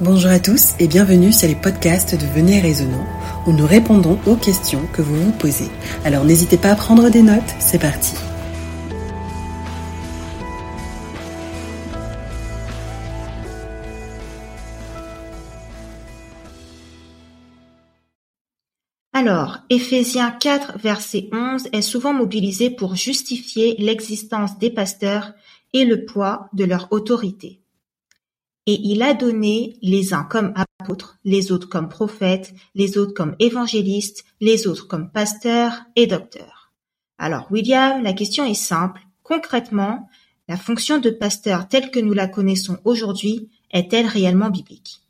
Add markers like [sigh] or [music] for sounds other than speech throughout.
Bonjour à tous et bienvenue sur les podcasts de Venez Raisonnant où nous répondons aux questions que vous vous posez. Alors n'hésitez pas à prendre des notes, c'est parti. Alors, Éphésiens 4, verset 11 est souvent mobilisé pour justifier l'existence des pasteurs et le poids de leur autorité. Et il a donné les uns comme apôtres, les autres comme prophètes, les autres comme évangélistes, les autres comme pasteurs et docteurs. Alors, William, la question est simple. Concrètement, la fonction de pasteur telle que nous la connaissons aujourd'hui est-elle réellement biblique?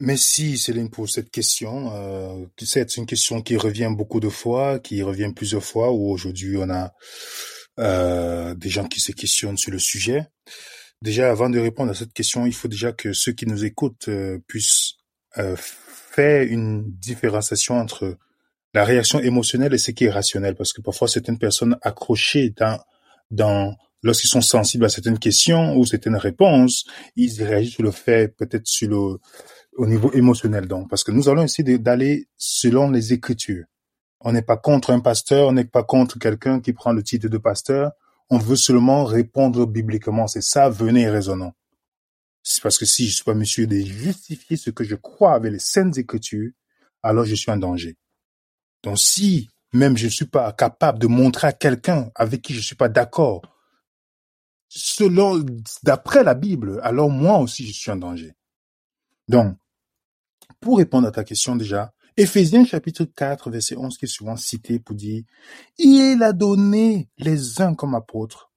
Merci Céline pour cette question. Euh, c'est une question qui revient beaucoup de fois, qui revient plusieurs fois, où aujourd'hui on a euh, des gens qui se questionnent sur le sujet. Déjà, avant de répondre à cette question, il faut déjà que ceux qui nous écoutent euh, puissent euh, faire une différenciation entre la réaction émotionnelle et ce qui est rationnel, parce que parfois certaines personnes accrochées dans dans lorsqu'ils sont sensibles à certaines questions ou certaines réponses, ils réagissent sur le fait peut-être sur le au niveau émotionnel donc, parce que nous allons essayer d'aller selon les Écritures. On n'est pas contre un pasteur, on n'est pas contre quelqu'un qui prend le titre de pasteur. On veut seulement répondre bibliquement. C'est ça, venez raisonnant. C'est parce que si je suis pas monsieur de justifier ce que je crois avec les saintes écritures, alors je suis en danger. Donc si même je ne suis pas capable de montrer à quelqu'un avec qui je suis pas d'accord, selon, d'après la Bible, alors moi aussi je suis en danger. Donc, pour répondre à ta question déjà, Éphésiens chapitre 4, verset 11 qui est souvent cité pour dire, il a donné les uns comme apôtres,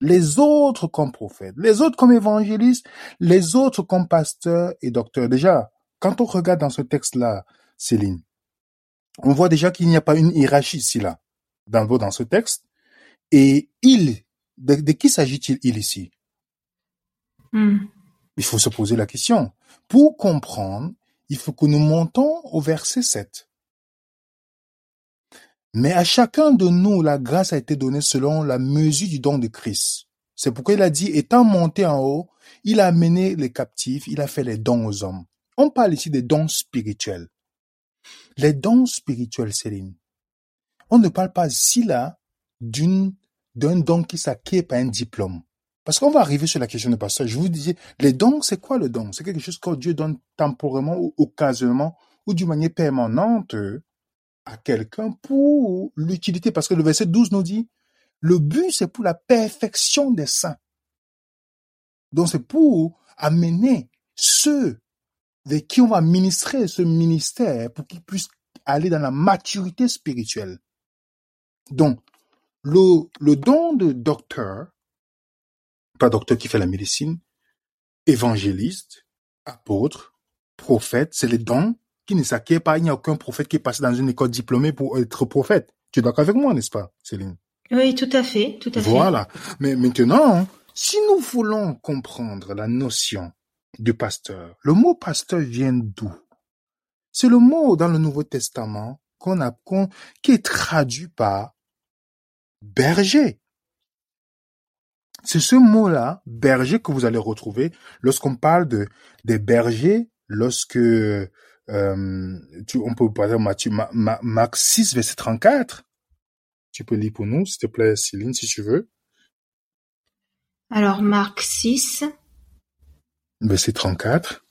les autres comme prophètes, les autres comme évangélistes, les autres comme pasteurs et docteurs. Déjà, quand on regarde dans ce texte-là, Céline, on voit déjà qu'il n'y a pas une hiérarchie ici, là, dans, dans ce texte. Et il, de, qui s'agit-il, il ici? Hmm. Il faut se poser la question. Pour comprendre, il faut que nous montons au verset 7. Mais à chacun de nous, la grâce a été donnée selon la mesure du don de Christ. C'est pourquoi il a dit, étant monté en haut, il a amené les captifs, il a fait les dons aux hommes. On parle ici des dons spirituels. Les dons spirituels, Céline. On ne parle pas ici là d'un don qui s'acquiert par un diplôme. Parce qu'on va arriver sur la question de pasteur. Je vous disais, les dons, c'est quoi le don? C'est quelque chose que Dieu donne temporairement ou occasionnellement ou d'une manière permanente à quelqu'un pour l'utilité. Parce que le verset 12 nous dit, le but, c'est pour la perfection des saints. Donc, c'est pour amener ceux avec qui on va ministrer ce ministère pour qu'ils puissent aller dans la maturité spirituelle. Donc, le don de docteur, pas docteur qui fait la médecine, évangéliste, apôtre, prophète, c'est les dons qui ne s'acquièrent pas. Il n'y a aucun prophète qui est passé dans une école diplômée pour être prophète. Tu es d'accord avec moi, n'est-ce pas, Céline? Oui, tout à fait, tout à fait. Voilà. Mais maintenant, si nous voulons comprendre la notion du pasteur, le mot pasteur vient d'où? C'est le mot dans le Nouveau Testament qu'on a, qui est traduit par berger. C'est ce mot-là, berger, que vous allez retrouver lorsqu'on parle de des bergers, lorsque euh, tu, on peut parler Matthieu, Marc 6, verset 34. Tu peux lire pour nous, s'il te plaît, Céline, si tu veux. Alors, Marc 6. Verset 34.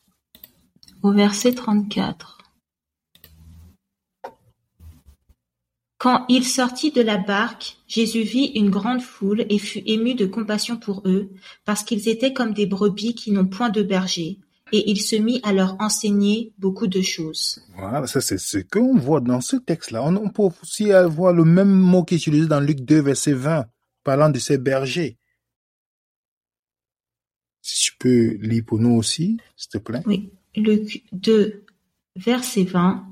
Au verset 34. Quand il sortit de la barque, Jésus vit une grande foule et fut ému de compassion pour eux, parce qu'ils étaient comme des brebis qui n'ont point de berger, et il se mit à leur enseigner beaucoup de choses. Voilà, ça c'est ce qu'on voit dans ce texte-là. On, peut aussi avoir le même mot qui est utilisé dans Luc 2, verset 20, parlant de ces bergers. Si tu peux lire pour nous aussi, s'il te plaît. Oui, Luc 2, verset 20.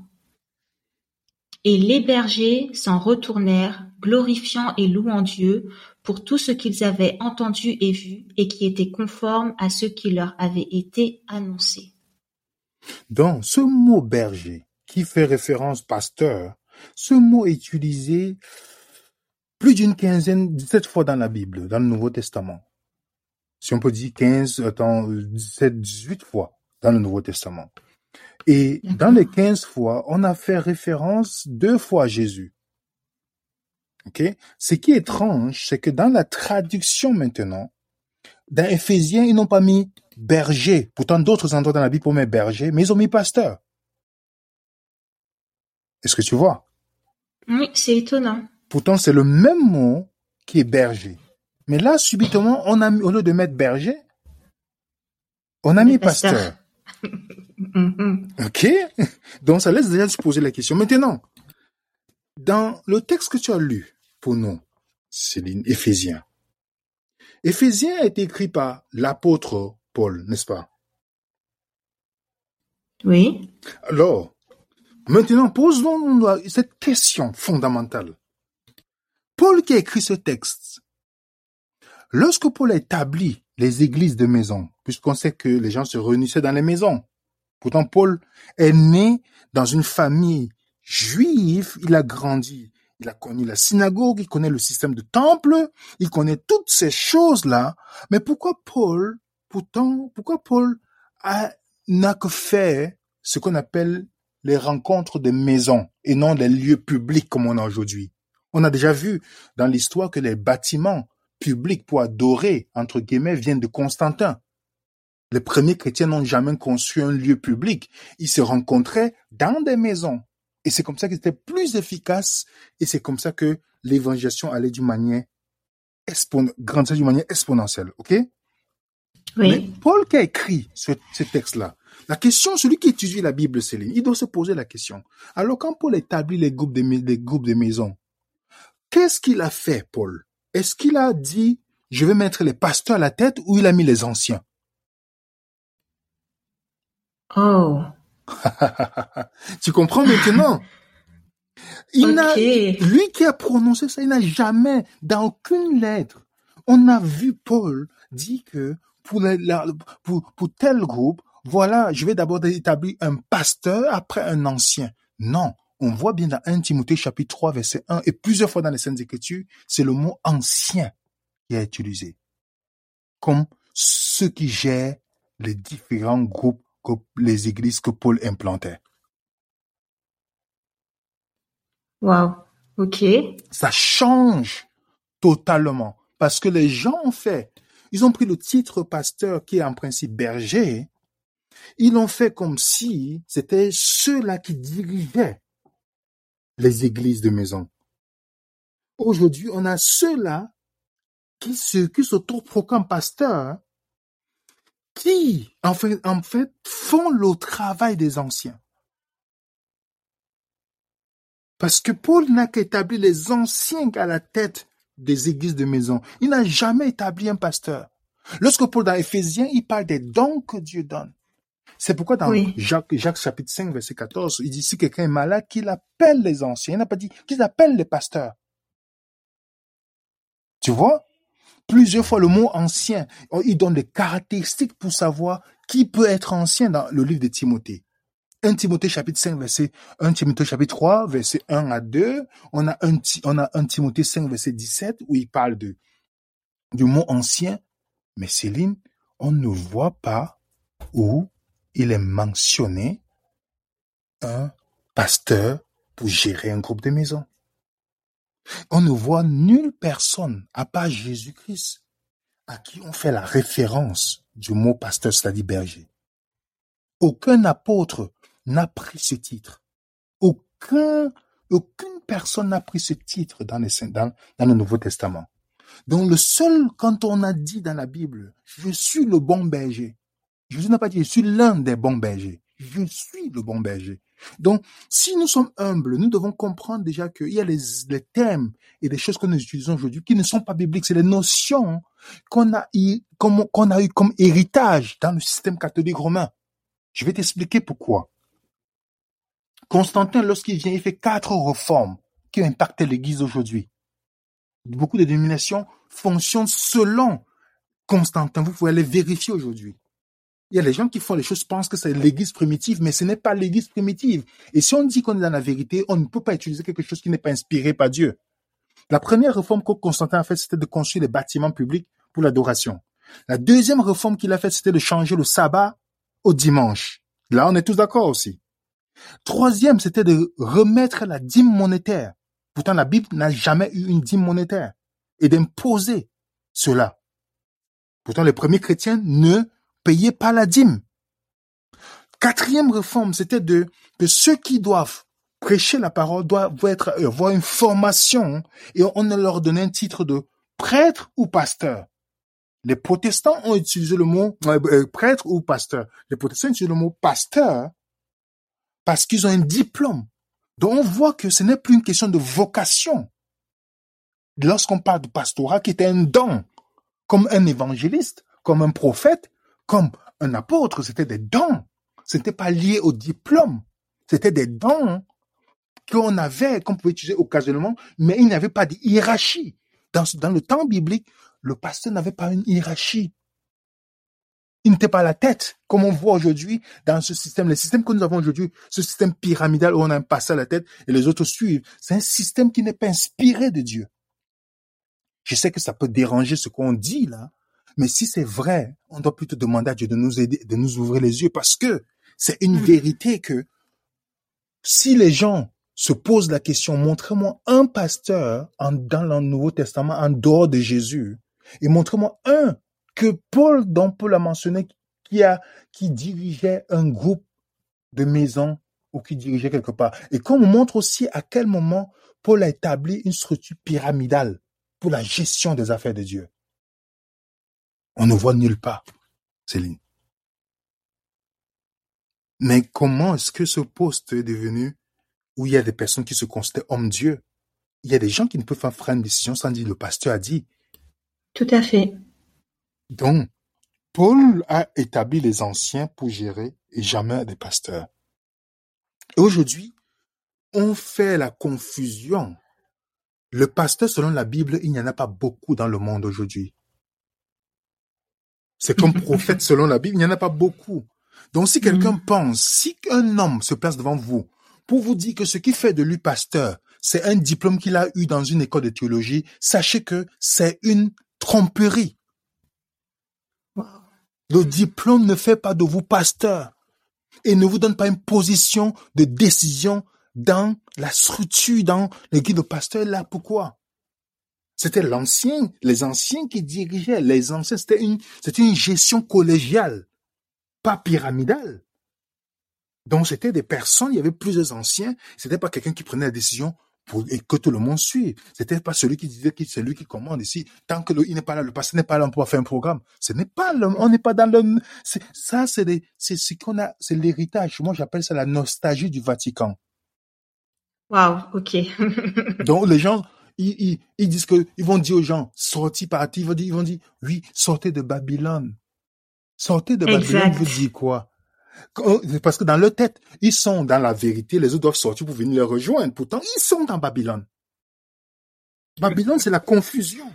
Et les bergers s'en retournèrent, glorifiant et louant Dieu pour tout ce qu'ils avaient entendu et vu, et qui était conforme à ce qui leur avait été annoncé. Donc, ce mot berger, qui fait référence pasteur, ce mot est utilisé plus d'une quinzaine, dix-sept fois dans la Bible, dans le Nouveau Testament. si on peut dire 15, attends, 17, 18 fois dans le Nouveau Testament. Et dans les 15 fois, on a fait référence deux fois à Jésus. Ce qui est étrange, c'est que dans la traduction maintenant, dans Éphésiens, ils n'ont pas mis berger. Pourtant, d'autres endroits dans la Bible, on met berger, mais ils ont mis pasteur. Est-ce que tu vois? Oui, c'est étonnant. Pourtant, c'est le même mot qui est berger. Mais là, subitement, on a, au lieu de mettre berger, on a mis pasteur. [laughs] OK? [laughs] Donc, ça laisse déjà se poser la question. Maintenant, dans le texte que tu as lu pour nous, Céline, Éphésiens. Éphésiens a été écrit par l'apôtre Paul, n'est-ce pas? Oui. Alors, maintenant, posons-nous cette question fondamentale. Paul qui a écrit ce texte, lorsque Paul a établi les églises de maison, puisqu'on sait que les gens se réunissaient dans les maisons, pourtant Paul est né dans une famille juive, il a grandi, il a connu la synagogue, il connaît le système de temple, il connaît toutes ces choses-là, mais pourquoi Paul, pourtant, pourquoi Paul n'a que fait ce qu'on appelle les rencontres de maisons et non les lieux publics comme on a aujourd'hui? On a déjà vu dans l'histoire que les bâtiments publics pour adorer, entre guillemets, viennent de Constantin. Les premiers chrétiens n'ont jamais conçu un lieu public. Ils se rencontraient dans des maisons. Et c'est comme ça qu'ils étaient plus efficaces et c'est comme ça que l'évangélisation allait d'une manière grandissait d'une manière exponentielle. OK? Mais Oui. Paul qui a écrit ce, ce texte-là, la question, celui qui étudie la Bible, Céline, il doit se poser la question. Alors quand Paul établit les groupes de, les groupes de maisons, qu'est-ce qu'il a fait, Paul? Est-ce qu'il a dit, je vais mettre les pasteurs à la tête ou il a mis les anciens? Oh. [laughs] Tu comprends maintenant? Il n'a, lui qui a prononcé ça, il n'a jamais, dans aucune lettre, on a vu Paul dire que pour, la- la- pour, pour tel groupe, voilà, je vais d'abord établir un pasteur après un ancien. Non, on voit bien dans 1 Timothée chapitre 3 verset 1 et plusieurs fois dans les Saintes Écritures, c'est le mot ancien qui est utilisé. Comme ceux qui gèrent les différents groupes, les églises que Paul implantait. Wow. Ok. ça change totalement. Parce que les gens ont fait, ils ont pris le titre pasteur qui est en principe berger, ils l'ont fait comme si c'était ceux-là qui dirigeaient les églises de maison. Aujourd'hui, on a ceux-là qui se, qui s'autoproclament pasteurs, qui, en fait, en fait, font le travail des anciens. Parce que Paul n'a qu'établi les anciens à la tête des églises de maison. Il n'a jamais établi un pasteur. Lorsque Paul dans Éphésiens, il parle des dons que Dieu donne. C'est pourquoi dans Oui. Jacques, Jacques chapitre 5, verset 14, il dit si quelqu'un est malade, qu'il appelle les anciens. Il n'a pas dit qu'il appelle les pasteurs. Tu vois? Plusieurs fois, le mot ancien, il donne des caractéristiques pour savoir qui peut être ancien dans le livre de Timothée. 1 Timothée chapitre 5 verset 1 Timothée chapitre 3 verset 1 à 2, on a un on a 1 Timothée 5 verset 17 où il parle de du mot ancien, mais Céline, on ne voit pas où il est mentionné un pasteur pour gérer un groupe de maison. On ne voit nulle personne à part Jésus-Christ à qui on fait la référence du mot pasteur, c'est-à-dire berger. Aucun apôtre n'a pris ce titre. Aucun, aucune personne n'a pris ce titre dans, les, dans, dans le Nouveau Testament. Donc le seul, quand on a dit dans la Bible, je suis le bon berger, Jésus n'a pas dit, je suis l'un des bons bergers. Je suis le bon berger. Donc, si nous sommes humbles, nous devons comprendre déjà qu'il y a les, les thèmes et les choses que nous utilisons aujourd'hui qui ne sont pas bibliques. C'est les notions qu'on a, eu, qu'on a comme héritage dans le système catholique romain. Je vais t'expliquer pourquoi. Constantin, lorsqu'il vient, il fait quatre réformes qui ont impacté l'Église aujourd'hui. Beaucoup de dénominations fonctionnent selon Constantin. Vous pouvez aller vérifier aujourd'hui. Il y a les gens qui font les choses, pensent que c'est l'église primitive, mais ce n'est pas l'église primitive. Et si on dit qu'on est dans la vérité, on ne peut pas utiliser quelque chose qui n'est pas inspiré par Dieu. La première réforme que Constantin a faite, c'était de construire des bâtiments publics pour l'adoration. La deuxième réforme qu'il a faite, c'était de changer le sabbat au dimanche. Là, on est tous d'accord aussi. Troisième, c'était de remettre la dîme monétaire. Pourtant, la Bible n'a jamais eu une dîme monétaire et d'imposer cela. Pourtant, les premiers chrétiens ne payaient pas la dîme. Quatrième réforme, c'était de que ceux qui doivent prêcher la parole doivent être, avoir une formation et on leur donnait un titre de prêtre ou pasteur. Les protestants ont utilisé le mot euh, prêtre ou pasteur. Les protestants utilisé le mot pasteur parce qu'ils ont un diplôme. Donc on voit que ce n'est plus une question de vocation. Lorsqu'on parle de pastorat qui était un don, comme un évangéliste, comme un prophète, comme un apôtre, c'était des dons. Ce n'était pas lié au diplôme. C'était des dons qu'on avait, qu'on pouvait utiliser occasionnellement, mais il n'y avait pas de hiérarchie. Dans, le temps biblique, le pasteur n'avait pas une hiérarchie. Il n'était pas la tête, comme on voit aujourd'hui dans ce système. Le système que nous avons aujourd'hui, ce système pyramidal où on a un pasteur à la tête et les autres suivent, c'est un système qui n'est pas inspiré de Dieu. Je sais que ça peut déranger ce qu'on dit là, mais si c'est vrai, on doit plutôt demander à Dieu de nous aider, de nous ouvrir les yeux parce que c'est une mm. vérité que si les gens se posent la question, montrez-moi un pasteur en, dans le Nouveau Testament en dehors de Jésus et montrez-moi un que Paul, dont Paul a mentionné, qui a, qui dirigeait un groupe de maisons ou qui dirigeait quelque part. Et qu'on montre aussi à quel moment Paul a établi une structure pyramidale pour la gestion des affaires de Dieu. On ne voit nulle part, Céline. Mais comment est-ce que ce poste est devenu où il y a des personnes qui se considèrent hommes-dieu Il y a des gens qui ne peuvent pas prendre une décision sans dire le pasteur a dit. Tout à fait. Donc, Paul a établi les anciens pour gérer et jamais des pasteurs. Et aujourd'hui, on fait la confusion. Le pasteur, selon la Bible, il n'y en a pas beaucoup dans le monde aujourd'hui. C'est comme prophète selon la Bible, il n'y en a pas beaucoup. Donc si quelqu'un mm. pense, si un homme se place devant vous pour vous dire que ce qui fait de lui pasteur, c'est un diplôme qu'il a eu dans une école de théologie, sachez que c'est une tromperie. Le diplôme ne fait pas de vous pasteur et ne vous donne pas une position de décision dans la structure, dans l'église de pasteur. Là, pourquoi? C'était l'ancien, les anciens qui dirigeaient. Les anciens, c'était une, c'était une gestion collégiale, pas pyramidale. Donc, c'était des personnes, il y avait plusieurs anciens. C'était pas quelqu'un qui prenait la décision pour, et que tout le monde suit. C'était pas celui qui disait que c'est lui qui commande ici. Tant que le, il n'est pas là, le pasteur n'est pas là pour faire un programme. Ce n'est pas le, on n'est pas dans le, ça, c'est c'est ce qu'on a, c'est l'héritage. Moi, j'appelle ça la nostalgie du Vatican. Wow, ok. Donc, les gens, ils, ils, disent que, ils vont dire aux gens, sortez, parti, ils vont dire, ils vont dire, oui, sortez de Babylone. Sortez de Babylone, vous dites quoi? Parce que dans leur tête, ils sont dans la vérité, les autres doivent sortir pour venir les rejoindre. Pourtant, ils sont dans Babylone. Babylone, c'est la confusion.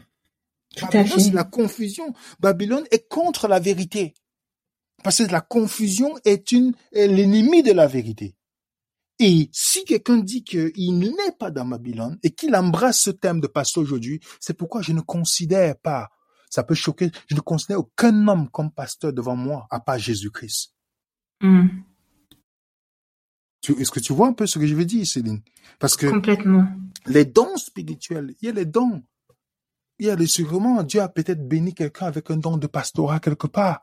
Babylone, c'est la confusion. Babylone est contre la vérité. Parce que la confusion est une, l'ennemi de la vérité. Et si quelqu'un dit qu'il n'est pas dans Babylone et qu'il embrasse ce thème de pasteur aujourd'hui, c'est pourquoi je ne considère pas, ça peut choquer, je ne considère aucun homme comme pasteur devant moi, à part Jésus-Christ. Hmm. Est-ce que tu vois un peu ce que je veux dire, Céline? Parce que Complètement. les dons spirituels, il y a les dons. Il y a les sûrement, Dieu a peut-être béni quelqu'un avec un don de pastorat quelque part.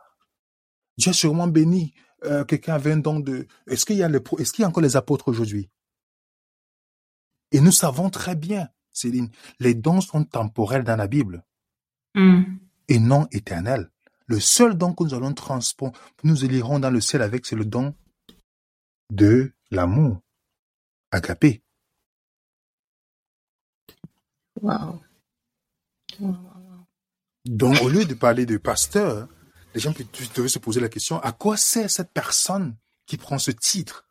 Dieu a sûrement béni euh, quelqu'un avec un don de. Est-ce qu'il y a les, est-ce qu'il y a encore les apôtres aujourd'hui? Et nous savons très bien, Céline, les dons sont temporels dans la Bible hmm. et non éternels. Le seul don que nous allons transpondre, nous élirons dans le ciel avec, c'est le don de l'amour, agapé. Wow. Donc, au lieu de parler de pasteur, les gens peuvent se poser la question, à quoi sert cette personne qui prend ce titre?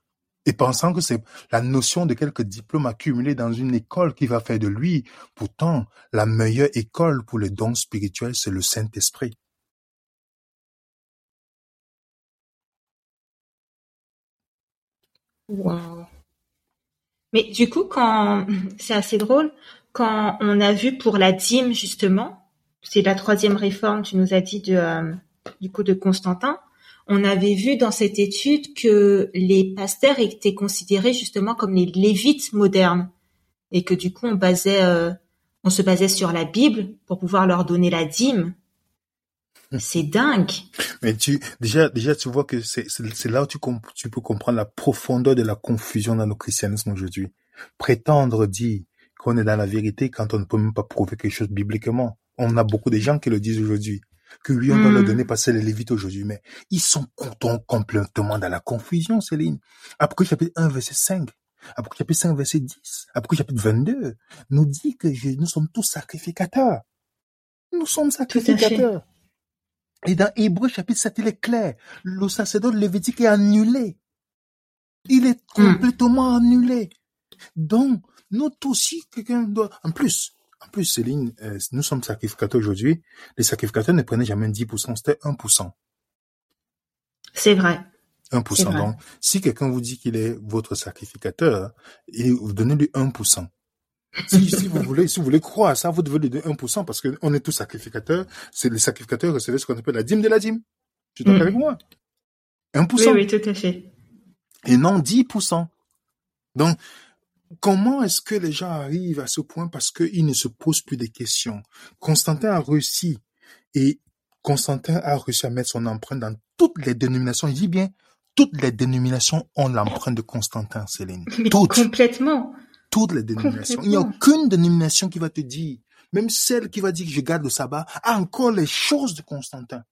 Et pensant que c'est la notion de quelques diplômes accumulés dans une école qui va faire de lui. Pourtant, la meilleure école pour les dons spirituels, c'est le Saint-Esprit. Wow. Mais du coup, quand [laughs] c'est assez drôle, quand on a vu pour la dîme justement, c'est la troisième réforme, tu nous as dit de, euh, du coup de Constantin. On avait vu dans cette étude que les pasteurs étaient considérés justement comme les lévites modernes et que du coup on basait, euh, on se basait sur la Bible pour pouvoir leur donner la dîme. C'est dingue. Mais tu déjà déjà tu vois que c'est c'est là où tu tu peux comprendre la profondeur de la confusion dans le christianisme aujourd'hui. Prétendre dire qu'on est dans la vérité quand on ne peut même pas prouver quelque chose bibliquement. On a beaucoup de gens qui le disent aujourd'hui. Que oui, on doit leur hmm. donner passer les Lévites aujourd'hui, mais ils sont complètement dans la confusion, Céline. Après chapitre 1, verset 5, après chapitre 5, verset 10, après chapitre 22, nous dit que nous sommes tous sacrificateurs. Nous sommes sacrificateurs. Et dans Hébreu chapitre 7, il est clair. Le sacerdoce lévitique est annulé. Il est hmm. complètement annulé. Donc, nous aussi, quelqu'un doit, en plus, en plus, Céline, euh, nous sommes sacrificateurs aujourd'hui. Les sacrificateurs ne prenaient jamais 10%, c'était 1%. C'est vrai. 1%. Donc, si quelqu'un vous dit qu'il est votre sacrificateur, et vous donnez-lui 1%. si, [laughs] si, vous voulez, si vous voulez croire à ça, vous devez lui donner 1% parce qu'on est tous sacrificateurs. C'est les sacrificateurs recevaient ce qu'on appelle la dîme de la dîme. Tu es mm. avec moi? 1%. Oui, oui, tout à fait. Et non 10%. Donc, Comment est-ce que les gens arrivent à ce point parce qu'ils ne se posent plus de questions? Constantin a réussi et Constantin a réussi à mettre son empreinte dans toutes les dénominations. Il dit bien, toutes les dénominations ont l'empreinte de Constantin, Céline. toutes. Complètement. Toutes les dénominations. Il n'y a aucune dénomination qui va te dire, même celle qui va dire que je garde le sabbat, a encore les choses de Constantin.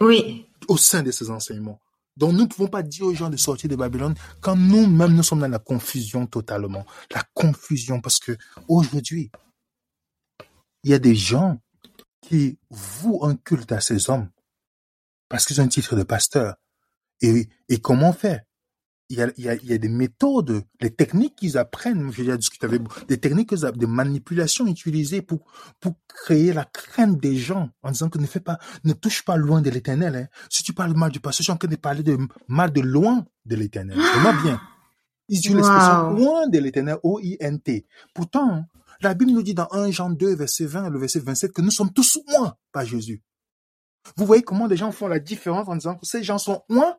Oui. Au sein de ses enseignements. Donc nous ne pouvons pas dire aux gens de sortir de Babylone quand nous-mêmes nous sommes dans la confusion totalement. La confusion parce que aujourd'hui, il y a des gens qui vouent un culte à ces hommes parce qu'ils ont un titre de pasteur. Et, et comment faire? Il y a, il y a, il y a des méthodes, des techniques qu'ils apprennent. J'ai déjà discuté avec des techniques de manipulation utilisées pour pour créer la crainte des gens en disant que ne fais pas, ne touche pas loin de l'éternel. Hein. Si tu parles mal du pasteur, tu es en train de parler de mal de loin de l'éternel. Vraiment bien. Ils utilisent l'expression loin de l'éternel, O-I-N-T. Pourtant, la Bible nous dit dans 1 Jean 2, verset 20, le verset 27, que nous sommes tous loin par Jésus. Vous voyez comment les gens font la différence en disant que ces gens sont loin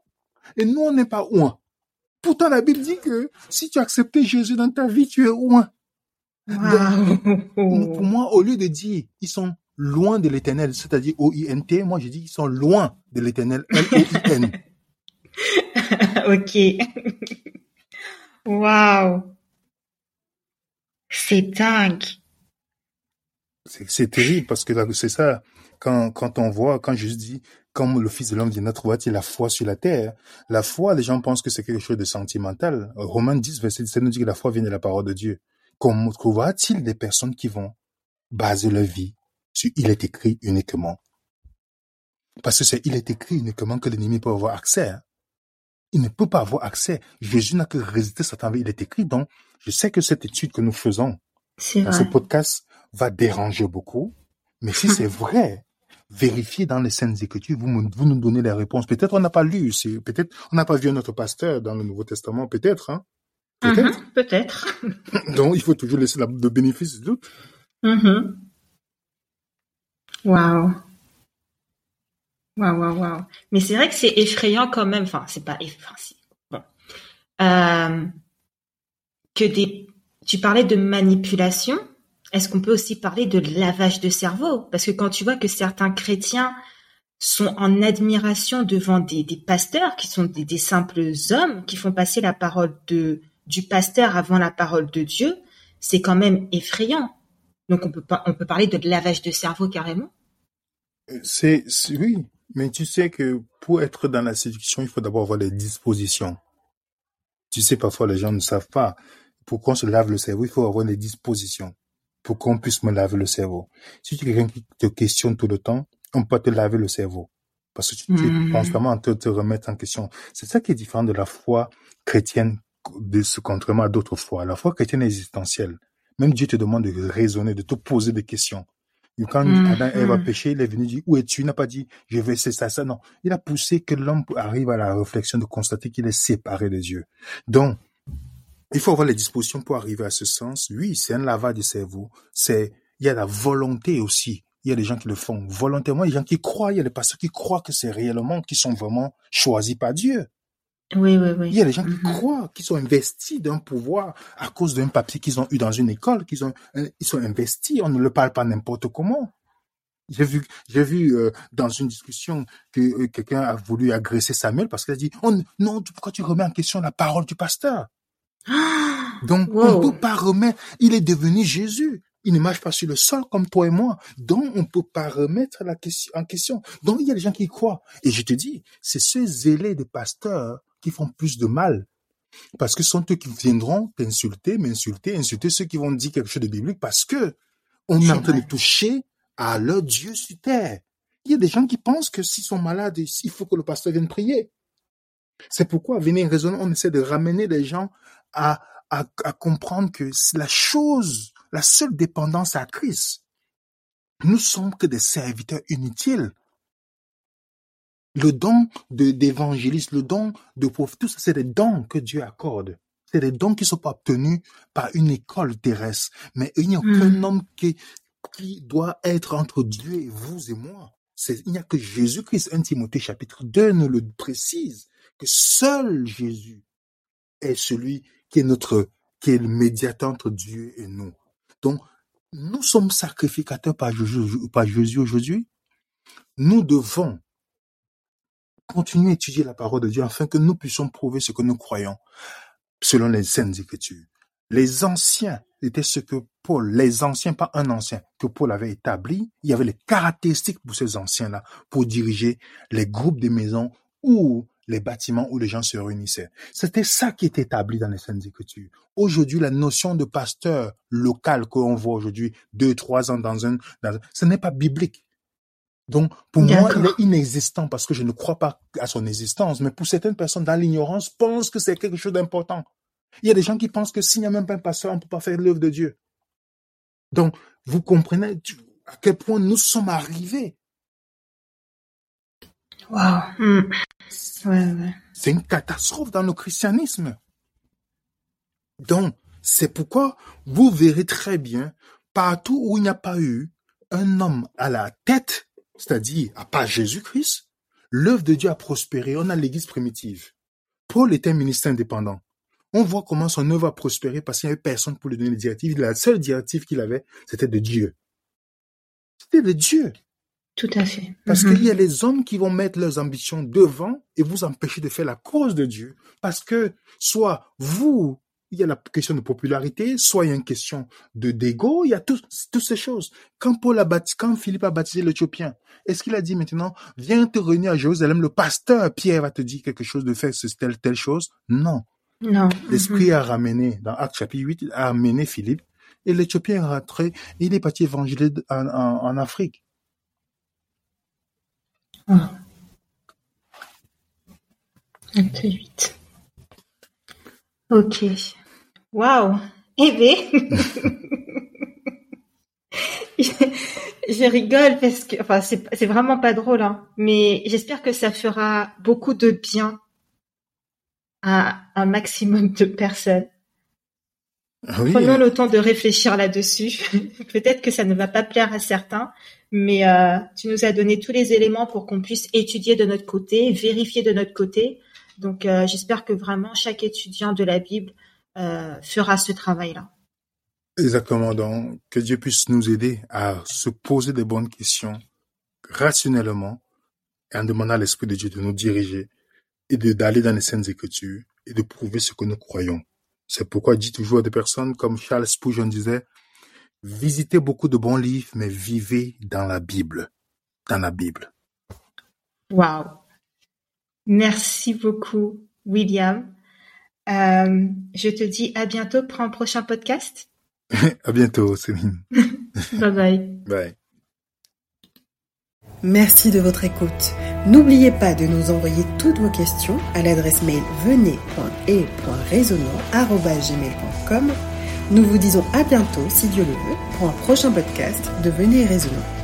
et nous on n'est pas loin. Pourtant, la Bible dit que si tu acceptes Jésus dans ta vie, tu es loin. pour moi, au lieu de dire ils sont loin de l'éternel, c'est-à-dire O-I-N-T, moi je dis ils sont loin de l'éternel, L-O-I-N. [laughs] ok. Waouh. C'est dingue. C'est terrible parce que c'est ça. Quand, quand on voit, quand Jésus dit, comme le Fils de l'homme vient trouver-t-il la foi sur la terre La foi, les gens pensent que c'est quelque chose de sentimental. Romains 10, verset 17 nous dit que la foi vient de la parole de Dieu. Comment trouvera-t-il des personnes qui vont baser leur vie sur il est écrit uniquement Parce que c'est il est écrit uniquement que l'ennemi peut avoir accès. Hein. Il ne peut pas avoir accès. Jésus n'a que résister Satan. Il est écrit. Donc, je sais que cette étude que nous faisons dans ce podcast va déranger beaucoup. Mais si [laughs] c'est vrai, vérifiez dans les Saintes Écritures, vous, vous nous donnez les réponses. Peut-être on n'a pas lu, peut-être on n'a pas vu notre pasteur dans le Nouveau Testament, peut-être, hein? Mm-hmm, peut-être. [laughs] Donc il faut toujours laisser le bénéfice du doute. Mm-hmm. Waouh. Waouh, waouh, waouh. Mais c'est vrai que c'est effrayant quand même. Enfin, c'est pas effrayant. Bon. Euh, que des. Tu parlais de manipulation est-ce qu'on peut aussi parler de lavage de cerveau? Parce que quand tu vois que certains chrétiens sont en admiration devant des, pasteurs qui sont des, simples hommes qui font passer la parole de du pasteur avant la parole de Dieu, c'est quand même effrayant. Donc on peut on peut parler de lavage de cerveau carrément? C'est oui, mais tu sais que pour être dans la séduction, il faut d'abord avoir les dispositions. Tu sais, parfois les gens ne savent pas. Pour qu'on se lave le cerveau, il faut avoir les dispositions pour qu'on puisse me laver le cerveau. Si tu es quelqu'un qui te questionne tout le temps, on peut te laver le cerveau. Parce que tu, mmh. penses vraiment à te, te, remettre en question. C'est ça qui est différent de la foi chrétienne, de ce contrairement à d'autres fois. La foi chrétienne est existentielle. Même Dieu te demande de raisonner, de te poser des questions. Et quand mmh. Adam et Ève a péché, il est venu dire, où es-tu? Il n'a pas dit, je vais c'est ça, ça. Non. Il a poussé que l'homme arrive à la réflexion de constater qu'il est séparé de Dieu. Donc, il faut avoir les dispositions pour arriver à ce sens. Oui, c'est un lavage de cerveau. C'est, il y a la volonté aussi il y a des gens qui le font volontairement, il y a des gens qui croient, il y a des pasteurs qui croient que c'est réellement, qui sont vraiment choisis par Dieu. Oui, oui, oui. Il y a des gens qui Mhm. croient, qui sont investis d'un pouvoir à cause d'un papier qu'ils ont eu dans une école, qu'ils ont, euh, ils sont investis. On ne le parle pas n'importe comment. J'ai vu, j'ai vu euh, dans une discussion que euh, quelqu'un a voulu agresser Samuel parce qu'il a dit oh, non, pourquoi tu remets en question la parole du pasteur? Ah [gasps] Donc on ne peut pas remettre. Il est devenu Jésus. Il ne marche pas sur le sol comme toi et moi. Donc on ne peut pas remettre la question en question. Donc il y a des gens qui y croient. Et je te dis, c'est ceux zélés des pasteurs qui font plus de mal parce que ce sont eux qui viendront t'insulter, m'insulter, insulter ceux qui vont dire quelque chose de biblique parce que on est en train de toucher à leur Dieu sur terre. Il y a des gens qui pensent que s'ils sont malades, il faut que le pasteur vienne prier. C'est pourquoi, venez raisonner, on essaie de ramener les gens à, à, à comprendre que la chose, la seule dépendance à Christ. Nous sommes que des serviteurs inutiles. Le don d'évangéliste, le don de prophète, tout ça, c'est des dons que Dieu accorde. C'est des dons qui ne sont pas obtenus par une école terrestre. Mais il n'y a aucun Mhm. homme qui, qui doit être entre Dieu et vous et moi. Il n'y a que Jésus-Christ. 1 Timothée chapitre 2 nous le précise, que seul Jésus est celui qui est notre, qui est le médiateur entre Dieu et nous. Donc, nous sommes sacrificateurs par Jésus, aujourd'hui. Nous devons continuer à étudier la parole de Dieu afin que nous puissions prouver ce que nous croyons selon les saintes écritures. Les anciens étaient ce que Paul, les anciens, pas un ancien, que Paul avait établi. Il y avait les caractéristiques pour ces anciens-là pour diriger les groupes de maisons ou les bâtiments où les gens se réunissaient. C'était ça qui était établi dans les saintes écritures. Aujourd'hui, la notion de pasteur local qu'on voit aujourd'hui, deux, trois ans dans un, dans, ce n'est pas biblique. Donc, pour moi, il est inexistant parce que je ne crois pas à son existence. Mais pour certaines personnes, dans l'ignorance, pensent que c'est quelque chose d'important. Il y a des gens qui pensent que s'il n'y a même pas un pasteur, on ne peut pas faire l'œuvre de Dieu. Donc, vous comprenez à quel point nous sommes arrivés. Wow. Ouais, ouais. C'est une catastrophe dans le christianisme. Donc, c'est pourquoi vous verrez très bien, partout où il n'y a pas eu un homme à la tête, c'est-à-dire à part Jésus-Christ, l'œuvre de Dieu a prospéré. On a l'église primitive. Paul était un ministre indépendant. On voit comment son œuvre a prospéré parce qu'il n'y avait personne pour lui donner des directives. La seule directive qu'il avait, c'était de Dieu. C'était de Dieu. Tout à fait. Parce Mhm. qu'il y a les hommes qui vont mettre leurs ambitions devant et vous empêcher de faire la cause de Dieu. Parce que soit vous, il y a la question de popularité, soit il y a une question de d'ego, il y a tout- toutes ces choses. Quand Paul a baptisé, quand Philippe a baptisé l'Éthiopien, est-ce qu'il a dit maintenant, viens te réunir à Jérusalem, le pasteur Pierre va te dire quelque chose de faire telle, telle chose? Non. Non. L'Esprit Mhm. a ramené, dans Actes chapitre 8, il a amené Philippe, et l'Éthiopien est rentré, il est parti évangéliser en, en, en Afrique. Ah. Un peu huit. Ok. Waouh. Eh [laughs] ben. je rigole parce que, enfin, c'est c'est vraiment pas drôle, hein. Mais j'espère que ça fera beaucoup de bien à un maximum de personnes. Oui, Prenons euh, le temps de réfléchir là-dessus. [laughs] Peut-être que ça ne va pas plaire à certains, mais euh, tu nous as donné tous les éléments pour qu'on puisse étudier de notre côté, vérifier de notre côté. Donc, euh, j'espère que vraiment chaque étudiant de la Bible euh, fera ce travail-là. Exactement. Donc, que Dieu puisse nous aider à se poser des bonnes questions rationnellement et en demandant à l'Esprit de Dieu de nous diriger et d'aller dans les saintes écritures et de prouver ce que nous croyons. C'est pourquoi je dis toujours à des personnes comme Charles Spurgeon disait, visitez beaucoup de bons livres, mais vivez dans la Bible. Dans la Bible. Waouh. Merci beaucoup, William. Euh, je te dis à bientôt pour un prochain podcast. [laughs] à bientôt, Céline. [laughs] Bye bye. Bye. Merci de votre écoute. N'oubliez pas de nous envoyer toutes vos questions à l'adresse mail venez.et.raisonnant.gmail.com. Nous vous disons à bientôt, si Dieu le veut, pour un prochain podcast de Venez et.